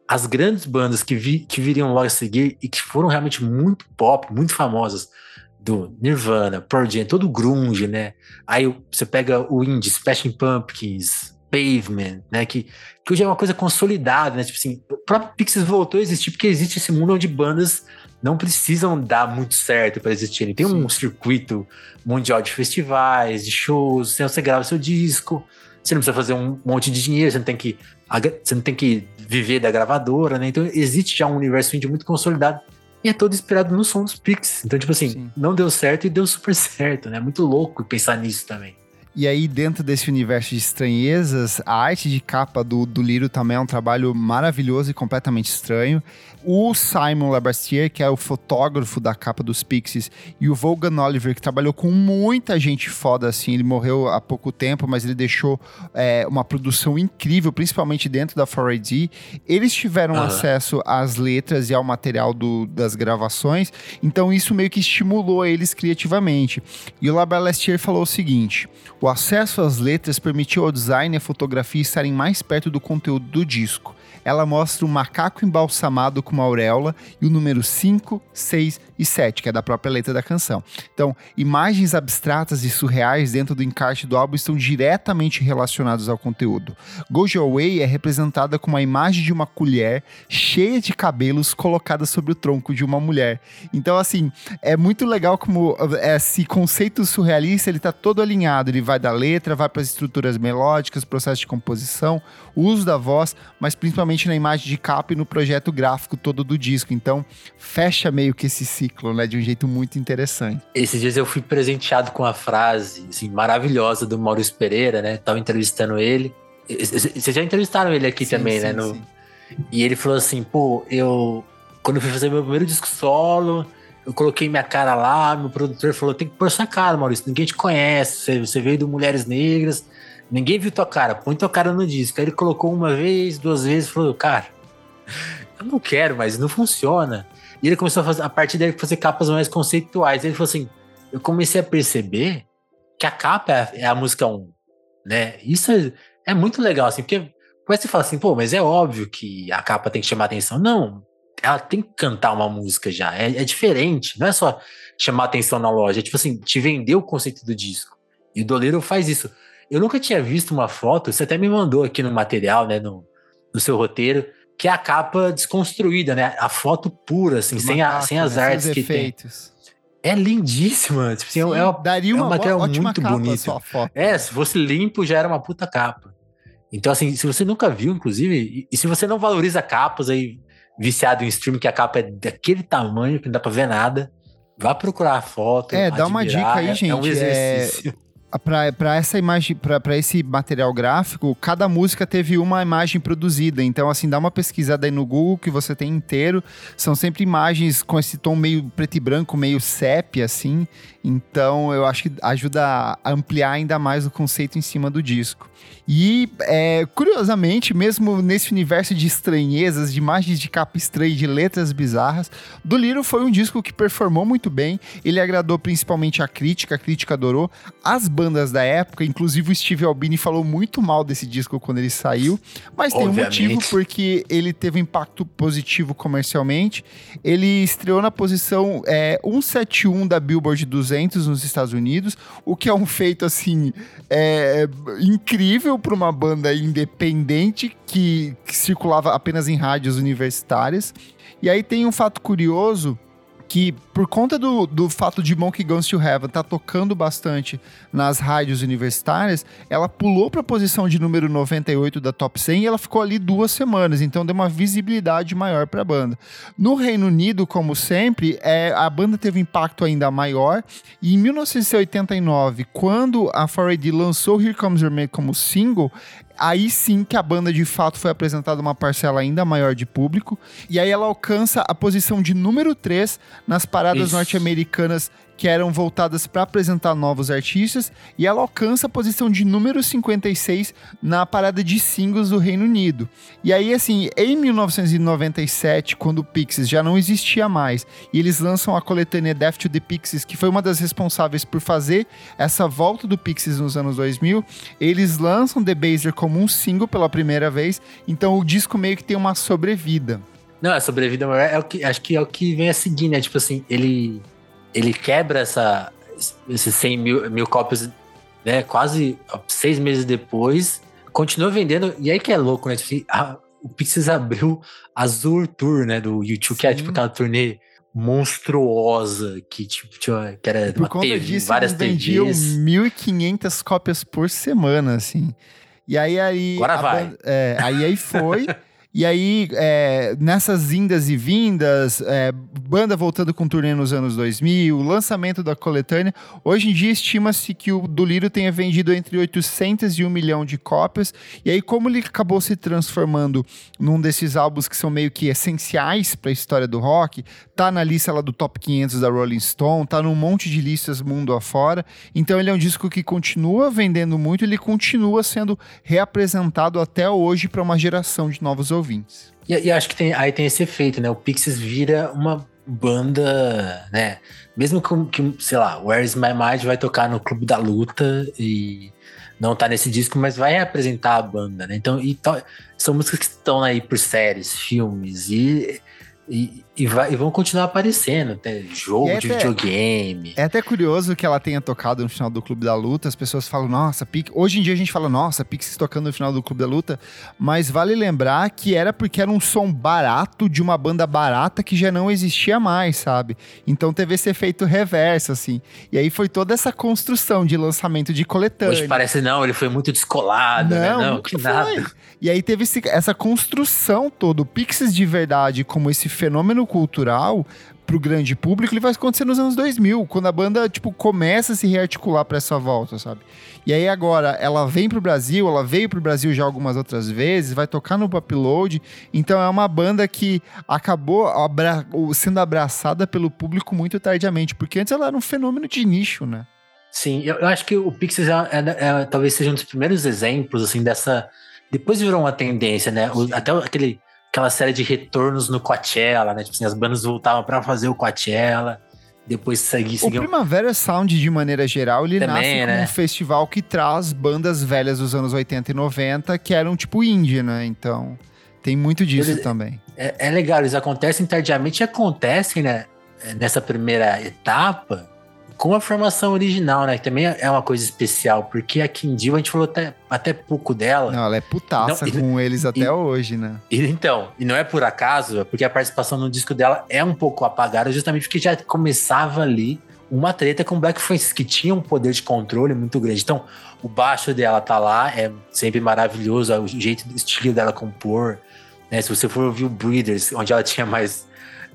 as grandes bandas que, vi, que viriam logo a seguir e que foram realmente muito pop, muito famosas, do Nirvana, Pearl Jam, todo grunge, né? Aí você pega o indie, Smashing Pumpkins, Pavement, né? Que, que hoje é uma coisa consolidada, né? Tipo assim, o próprio Pixies voltou a existir porque existe esse mundo onde bandas não precisam dar muito certo para existirem. Tem um circuito mundial de festivais, de shows, então você grava seu disco, você não precisa fazer um monte de dinheiro, você não tem que, você não tem que viver da gravadora, né? Então existe já um universo indie muito consolidado e é todo inspirado no som dos Pixies. Então, tipo assim, Sim. não deu certo e deu super certo, né? Muito louco pensar nisso também. E aí, dentro desse universo de estranhezas, a arte de capa do, do Liro também é um trabalho maravilhoso e completamente estranho. O Simon Labastier, que é o fotógrafo da capa dos Pixies, e o Volgan Oliver, que trabalhou com muita gente foda assim, ele morreu há pouco tempo, mas ele deixou é, uma produção incrível, principalmente dentro da 4AD. Eles tiveram uhum. acesso às letras e ao material do, das gravações, então isso meio que estimulou eles criativamente. E o Labastier falou o seguinte: o acesso às letras permitiu ao design e à fotografia estarem mais perto do conteúdo do disco. Ela mostra um macaco embalsamado com uma auréola e o número 5, 6 e 7, que é da própria letra da canção. Então, imagens abstratas e surreais dentro do encarte do álbum estão diretamente relacionadas ao conteúdo. Gojo Away é representada com uma imagem de uma colher cheia de cabelos colocada sobre o tronco de uma mulher. Então, assim, é muito legal como esse conceito surrealista, ele tá todo alinhado, ele vai da letra, vai para as estruturas melódicas, processo de composição, uso da voz, mas principalmente na imagem de capa e no projeto gráfico todo do disco. Então, fecha meio que esse ciclo, né, de um jeito muito interessante. Esses dias eu fui presenteado com uma frase assim, maravilhosa do Maurício Pereira, né? Tava entrevistando ele. Vocês já entrevistaram ele aqui sim, também, né, sim, né? No... E ele falou assim, pô, eu quando eu fui fazer meu primeiro disco solo, eu coloquei minha cara lá, meu produtor falou: tem que pôr sua cara, Maurício, ninguém te conhece, você veio do Mulheres Negras, Ninguém viu tua cara, põe tua cara no disco. Aí ele colocou uma vez, duas vezes, falou, cara, eu não quero, mas não funciona. E ele começou a fazer, a partir dele, fazer capas mais conceituais. Ele falou assim: eu comecei a perceber que a capa é, é a música 1, né? Isso é, é, muito legal, assim, porque você fala assim, pô, mas é óbvio que a capa tem que chamar atenção. Não, ela tem que cantar uma música já. É, é diferente, não é só chamar atenção na loja, é tipo assim, te vender o conceito do disco. E o Doleiro faz isso. Eu nunca tinha visto uma foto, você até me mandou aqui no material, né, no, no seu roteiro, que é a capa desconstruída, né? A foto pura, assim, sem, a, sem as né, artes que efeitos. tem. É lindíssima. Tipo assim, é Sim, é, daria uma é um material muito bonito. É, se fosse limpo, já era uma puta capa. Então, assim, se você nunca viu, inclusive, e, e se você não valoriza capas aí, viciado em streaming, que a capa é daquele tamanho que não dá pra ver nada, vá procurar a foto. É, dá uma dica aí, gente. É um é exercício. Para essa imagem, para esse material gráfico, cada música teve uma imagem produzida. Então, assim, dá uma pesquisada aí no Google que você tem inteiro. São sempre imagens com esse tom meio preto e branco, meio sépia, assim. Então, eu acho que ajuda a ampliar ainda mais o conceito em cima do disco. E, é, curiosamente, mesmo nesse universo de estranhezas, de imagens de capa estranha de letras bizarras, Do Little foi um disco que performou muito bem. Ele agradou principalmente a crítica, a crítica adorou. As bandas da época, inclusive o Steve Albini falou muito mal desse disco quando ele saiu, mas Obviamente. tem um motivo porque ele teve um impacto positivo comercialmente. Ele estreou na posição é, 171 da Billboard 200 nos Estados Unidos, o que é um feito assim é, incrível para uma banda independente que, que circulava apenas em rádios universitárias. E aí tem um fato curioso que por conta do, do fato de Monkey Guns to Heaven tá tocando bastante nas rádios universitárias, ela pulou para a posição de número 98 da Top 100 e ela ficou ali duas semanas, então deu uma visibilidade maior para a banda. No Reino Unido, como sempre, é, a banda teve um impacto ainda maior e em 1989, quando a 4AD lançou Here Comes Your Man como single, aí sim que a banda de fato foi apresentada uma parcela ainda maior de público. E aí ela alcança a posição de número 3 nas paradas norte-americanas que eram voltadas para apresentar novos artistas, e ela alcança a posição de número 56 na parada de singles do Reino Unido. E aí, assim, em 1997, quando o Pixies já não existia mais, e eles lançam a coletânea Death to the Pixies, que foi uma das responsáveis por fazer essa volta do Pixies nos anos 2000, eles lançam The Baser como um single pela primeira vez, então o disco meio que tem uma sobrevida. Não, a sobrevida maior é o que acho que é o que vem a seguir, né? Tipo assim, ele ele quebra essa, esses 100 mil, mil cópias, né? Quase seis meses depois, continua vendendo. E aí que é louco, né? Tipo, a, o Pixies abriu a Azul Tour, né? Do YouTube, Sim. que é tipo aquela turnê monstruosa que tipo tinha, que era por uma conta TV, disso, várias eles vendiam 1.500 cópias por semana, assim. E aí aí agora vai. é, aí aí foi E aí, é, nessas indas e vindas, é, banda voltando com turnê nos anos 2000, lançamento da coletânea, hoje em dia estima-se que o do Lírio tenha vendido entre 800 e 1 milhão de cópias. E aí, como ele acabou se transformando num desses álbuns que são meio que essenciais para a história do rock, tá na lista lá do Top 500 da Rolling Stone, tá num monte de listas mundo afora. Então ele é um disco que continua vendendo muito, ele continua sendo reapresentado até hoje para uma geração de novos. E, e, acho que tem, aí tem esse efeito, né? O Pixies vira uma banda, né? Mesmo que, sei lá, Where's My Mind vai tocar no Clube da Luta e não tá nesse disco, mas vai apresentar a banda, né? Então, e, são músicas que estão aí por séries, filmes e e, e, vai, e, vão continuar aparecendo, até jogo é de até, videogame. É até curioso que ela tenha tocado no final do Clube da Luta. As pessoas falam, nossa, Pix. Hoje em dia a gente fala, nossa, Pix tocando no final do Clube da Luta. Mas vale lembrar que era porque era um som barato de uma banda barata que já não existia mais, sabe? Então teve esse efeito reverso, assim. E aí foi toda essa construção de lançamento de coletânea. Hoje parece, não, ele foi muito descolado, não, né? Não, que nada. E aí teve esse, essa construção toda. O Pixies de verdade, como esse fenômeno cultural pro grande público, ele vai acontecer nos anos 2000, quando a banda, tipo, começa a se rearticular para essa volta, sabe? E aí agora, ela vem pro Brasil, ela veio pro Brasil já algumas outras vezes, vai tocar no Upload, então é uma banda que acabou abra sendo abraçada pelo público muito tardiamente, porque antes ela era um fenômeno de nicho, né? Sim, eu, eu acho que o Pixies é, é, é, talvez seja um dos primeiros exemplos, assim, dessa... Depois virou uma tendência, né? O, até aquele aquela série de retornos no Coachella, né? Tipo assim, as bandas voltavam para fazer o Coachella, depois seguir... O Primavera Sound, de maneira geral, ele Também, nasce como né? um festival que traz bandas velhas dos anos 80 e 90, que eram tipo indie, né? Então, tem muito disso eles, também. É, é legal, eles acontecem tardiamente e acontecem, né? Nessa primeira etapa, com a formação original, né? Que também é uma coisa especial, porque a Kindle, a gente falou até, até pouco dela. Não, ela é putaça não, com e, eles até e, hoje, né? E, então, e não é por acaso, porque a participação no disco dela é um pouco apagada, justamente porque já começava ali uma treta com Black Francis, que tinha um poder de controle muito grande. Então, o baixo dela tá lá, é sempre maravilhoso, o jeito, o estilo dela compor. Né? Se você for ouvir o Breeders, onde ela tinha mais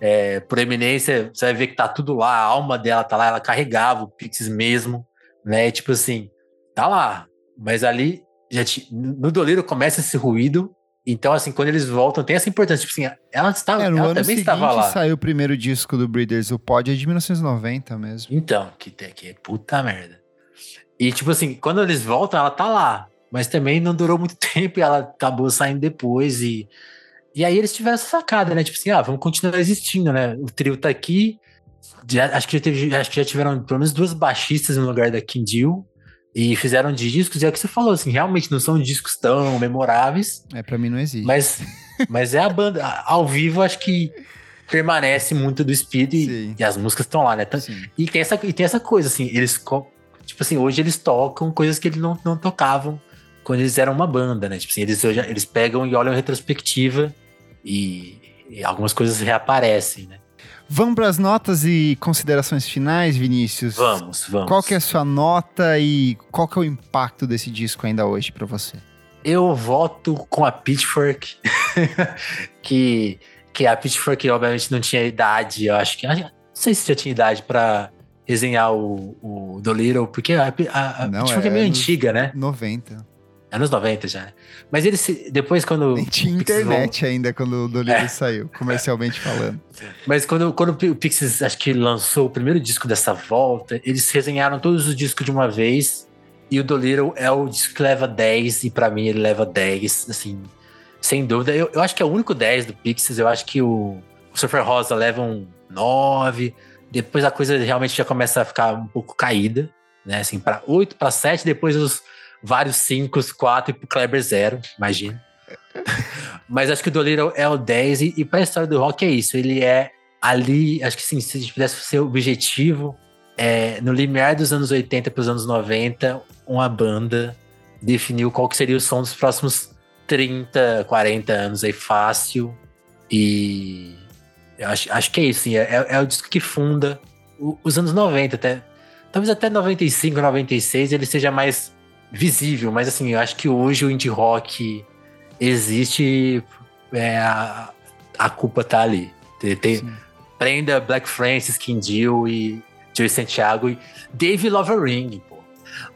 é, por eminência, você vai ver que tá tudo lá, a alma dela tá lá, ela carregava o Pixies mesmo, né? Tipo assim, tá lá. Mas ali, já te, no doleiro começa esse ruído. Então, assim, quando eles voltam, tem essa importância. Tipo assim, ela, estava, é, ela também estava lá. saiu o primeiro disco do Breeders, o Pod é de 1990 mesmo. Então, que, que é puta merda. E, tipo assim, quando eles voltam, ela tá lá. Mas também não durou muito tempo e ela acabou saindo depois. E e aí eles tiveram essa sacada, né? Tipo assim, ah, vamos continuar existindo, né? O trio tá aqui. Já, acho, que já teve, acho que já tiveram pelo menos duas baixistas no lugar da Kim Deal. E fizeram discos, e é o que você falou, assim, realmente não são discos tão memoráveis. É, pra mim não existe. Mas, mas é a banda. Ao vivo, acho que permanece muito do espírito e, e, as músicas estão lá, né? Então, e, tem essa, e tem essa coisa, assim, eles. Tipo assim, hoje eles tocam coisas que eles não, não tocavam quando eles eram uma banda, né? Tipo assim, eles, eles pegam e olham a retrospectiva e, e algumas coisas reaparecem, né? Vamos para as notas e considerações finais, Vinícius? Vamos, vamos. Qual que é a sua nota e qual que é o impacto desse disco ainda hoje para você? Eu voto com a Pitchfork, que, que a Pitchfork obviamente não tinha idade, eu acho que... Não sei se já tinha idade para resenhar o, o Dolittle, porque a, a, a Pitchfork é, é meio antiga, né? 90. Anos 90 já. Mas eles, depois quando... Nem tinha internet ainda quando o Dolittle é. saiu, comercialmente falando. Mas quando, quando o Pixies, acho que lançou o primeiro disco dessa volta, eles resenharam todos os discos de uma vez, e o Dolittle é o disco que leva 10, e para mim ele leva 10, assim, sem dúvida. Eu, eu acho que é o único 10 do Pixies, eu acho que o, o Surfer Rosa leva um 9, depois a coisa realmente já começa a ficar um pouco caída, né, assim, para 8, para 7, depois os vários 5, 4 e pro Kleber 0, imagina. Mas acho que o Dolittle é o 10 e, e pra história do rock é isso. Ele é ali, acho que sim, se a gente pudesse ser objetivo, é, no limiar dos anos 80 para os anos 90, uma banda definiu qual que seria o som dos próximos 30, 40 anos aí fácil. E acho, acho que é isso, sim, é, é o disco que funda o, os anos 90, até, talvez até 95, 96 ele seja mais visível, mas assim, eu acho que hoje o indie rock existe é, a, a culpa tá ali. Tem, tem prenda Black Francis, Kim Deal e Joey Santiago e Dave Lovering, pô.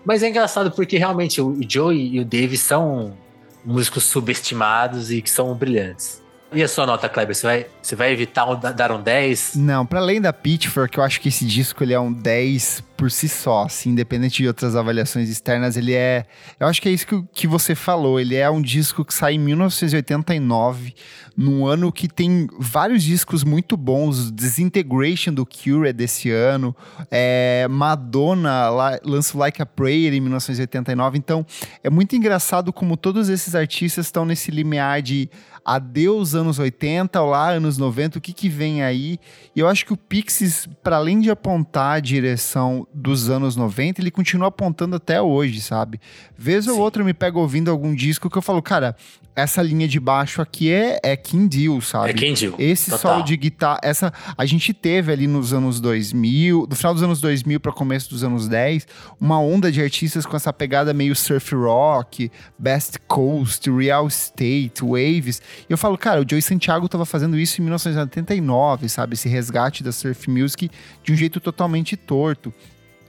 Mas é engraçado porque realmente o Joey e o Dave são músicos subestimados e que são brilhantes. E a sua nota, Kleber? Você vai, você vai evitar um, dar um 10? Não, para além da Pitchfork, eu acho que esse disco ele é um 10 por si só, assim, independente de outras avaliações externas, ele é. Eu acho que é isso que, que você falou. Ele é um disco que sai em 1989, num ano que tem vários discos muito bons. Disintegration do Cure é desse ano. É, Madonna lança Like a Prayer em 1989. Então, é muito engraçado como todos esses artistas estão nesse limiar de adeus anos 80, olá anos 90, o que que vem aí? E eu acho que o Pixies, para além de apontar a direção dos anos 90, ele continua apontando até hoje, sabe? Vez Sim. ou outra eu me pego ouvindo algum disco que eu falo, cara, essa linha de baixo aqui é, é Deal, sabe? É Deal. Esse Total. solo de guitarra, essa a gente teve ali nos anos 2000, do final dos anos 2000 para começo dos anos 10, uma onda de artistas com essa pegada meio surf rock, Best Coast, Real Estate, Waves. E eu falo, cara, o Joey Santiago tava fazendo isso em 1989, sabe? Esse resgate da surf music de um jeito totalmente torto.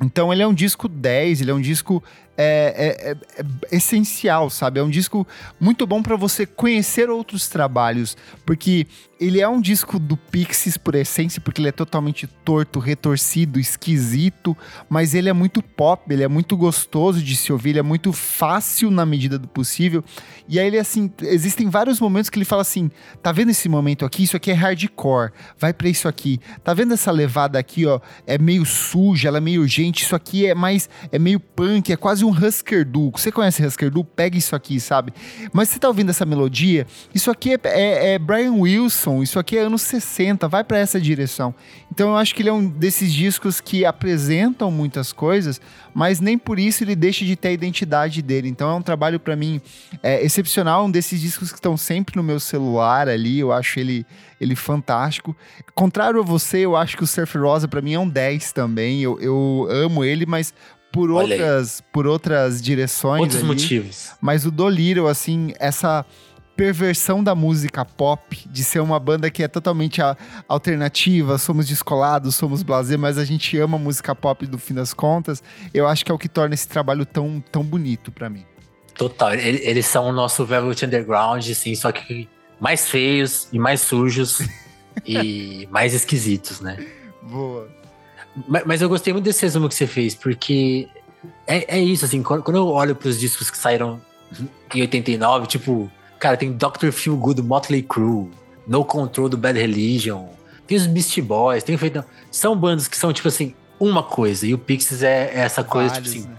Então ele é um disco 10, ele é um disco é, é, é, é essencial, sabe? É um disco muito bom para você conhecer outros trabalhos, porque ele é um disco do Pixies por essência, porque ele é totalmente torto, retorcido, esquisito, mas ele é muito pop, ele é muito gostoso de se ouvir, ele é muito fácil na medida do possível. E aí ele assim, existem vários momentos que ele fala assim: "Tá vendo esse momento aqui? Isso aqui é hardcore. Vai para isso aqui. Tá vendo essa levada aqui, ó? É meio suja, ela é meio urgente. Isso aqui é mais é meio punk, é quase um Husker Du. Você conhece Husker Du? Pega isso aqui, sabe? Mas você tá ouvindo essa melodia? Isso aqui é, é, é Brian Wilson isso aqui é anos 60, vai para essa direção. Então eu acho que ele é um desses discos que apresentam muitas coisas, mas nem por isso ele deixa de ter a identidade dele. Então é um trabalho para mim é, excepcional, um desses discos que estão sempre no meu celular ali, eu acho ele ele fantástico. Contrário a você, eu acho que o Surf Rosa para mim é um 10 também. Eu, eu amo ele, mas por outras, por outras direções. Outros ali. motivos. Mas o Dolittle, assim, essa perversão da música pop, de ser uma banda que é totalmente a, alternativa, somos descolados, somos blazer, mas a gente ama música pop do fim das contas, eu acho que é o que torna esse trabalho tão, tão bonito para mim. Total, eles são o nosso Velvet Underground, assim, só que mais feios e mais sujos e mais esquisitos, né? Boa. Mas, mas, eu gostei muito desse resumo que você fez, porque é, é isso, assim, quando, quando eu olho pros discos que saíram em 89, tipo, Cara, tem Dr. Feel Good, Motley Crue, No Control do Bad Religion, tem os Beast Boys, tem feito. São bandas que são, tipo assim, uma coisa. E o Pixies é, é essa coisa, tipo assim. Né?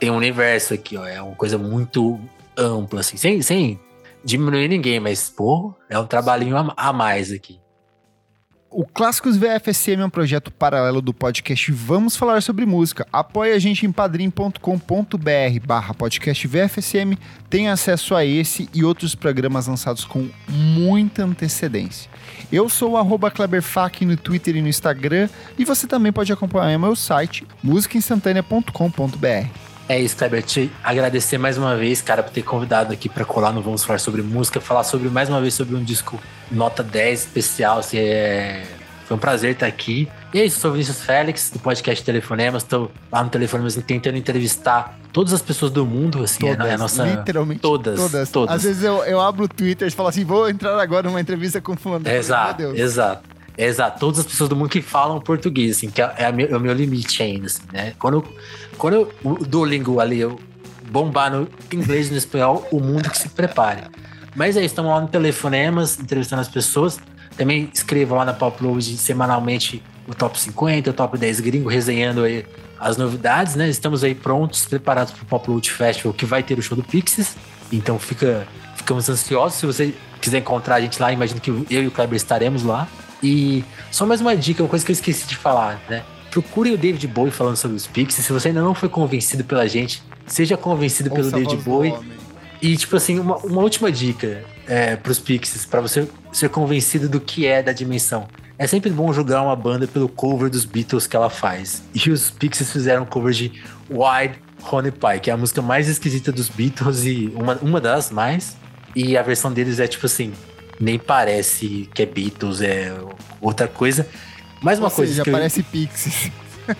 Tem um universo aqui, ó. É uma coisa muito ampla, assim. Sem, sem diminuir ninguém, mas, pô, é um trabalhinho a, a mais aqui. O Clássicos VFSM é um projeto paralelo do podcast Vamos Falar Sobre Música. Apoie a gente em padrim.com.br barra podcast VFSM. Tem acesso a esse e outros programas lançados com muita antecedência. Eu sou o Kleberfac no Twitter e no Instagram e você também pode acompanhar meu site musicainstantanea.com.br. É isso, Kleber. Te agradecer mais uma vez, cara, por ter convidado aqui para colar no Vamos Falar sobre Música, falar sobre mais uma vez sobre um disco nota 10 especial. Assim, é... Foi um prazer estar aqui. E é isso, sou o Vinícius Félix, do podcast Telefonemas. Estou lá no Telefonemas tentando entrevistar todas as pessoas do mundo, assim, todas, é a nossa... Literalmente todas, todas. todas. Às vezes eu, eu abro o Twitter e falo assim, vou entrar agora numa entrevista com fulano. Exato, exato. Exato, todas as pessoas do mundo que falam português, assim, que é, é, é o meu limite ainda, assim, né? Quando, quando eu, o Duolingo ali, eu bombar no inglês e no espanhol, o mundo que se prepare. Mas é isso, estamos lá no Telefonemas, entrevistando as pessoas. Também escrevam lá na Popload semanalmente o top 50, o top 10 gringo, resenhando aí as novidades, né? Estamos aí prontos, preparados para o Popload Festival, que vai ter o show do Pixies. Então fica, ficamos ansiosos. Se você quiser encontrar a gente lá, imagino que eu e o Kleber estaremos lá. E só mais uma dica, uma coisa que eu esqueci de falar, né? Procure o David Bowie falando sobre os Pixies. Se você ainda não foi convencido pela gente, seja convencido Ouça pelo David Bowie. E, tipo assim, uma, uma última dica é, pros Pixies, para você ser convencido do que é da dimensão. É sempre bom julgar uma banda pelo cover dos Beatles que ela faz. E os Pixies fizeram um cover de Wide Honey Pie, que é a música mais esquisita dos Beatles e uma, uma das mais. E a versão deles é tipo assim: nem parece que é Beatles, é outra coisa. Mais uma Ou coisa seja, que eu- parece Pixies.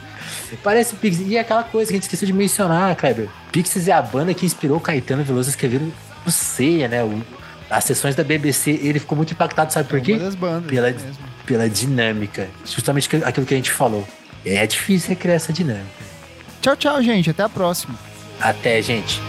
Parece Pixies. E é aquela coisa que a gente esqueceu de mencionar, Kleber. Pixies é a banda que inspirou Caetano Veloso a escrever o Ceia, né? O- as sessões da BBC, ele ficou muito impactado, sabe por quê? das bandas. Pela-. Pela dinâmica. Justamente aquilo que a gente falou. É difícil recriar essa dinâmica. Tchau, tchau, gente. Até a próxima. Até, gente.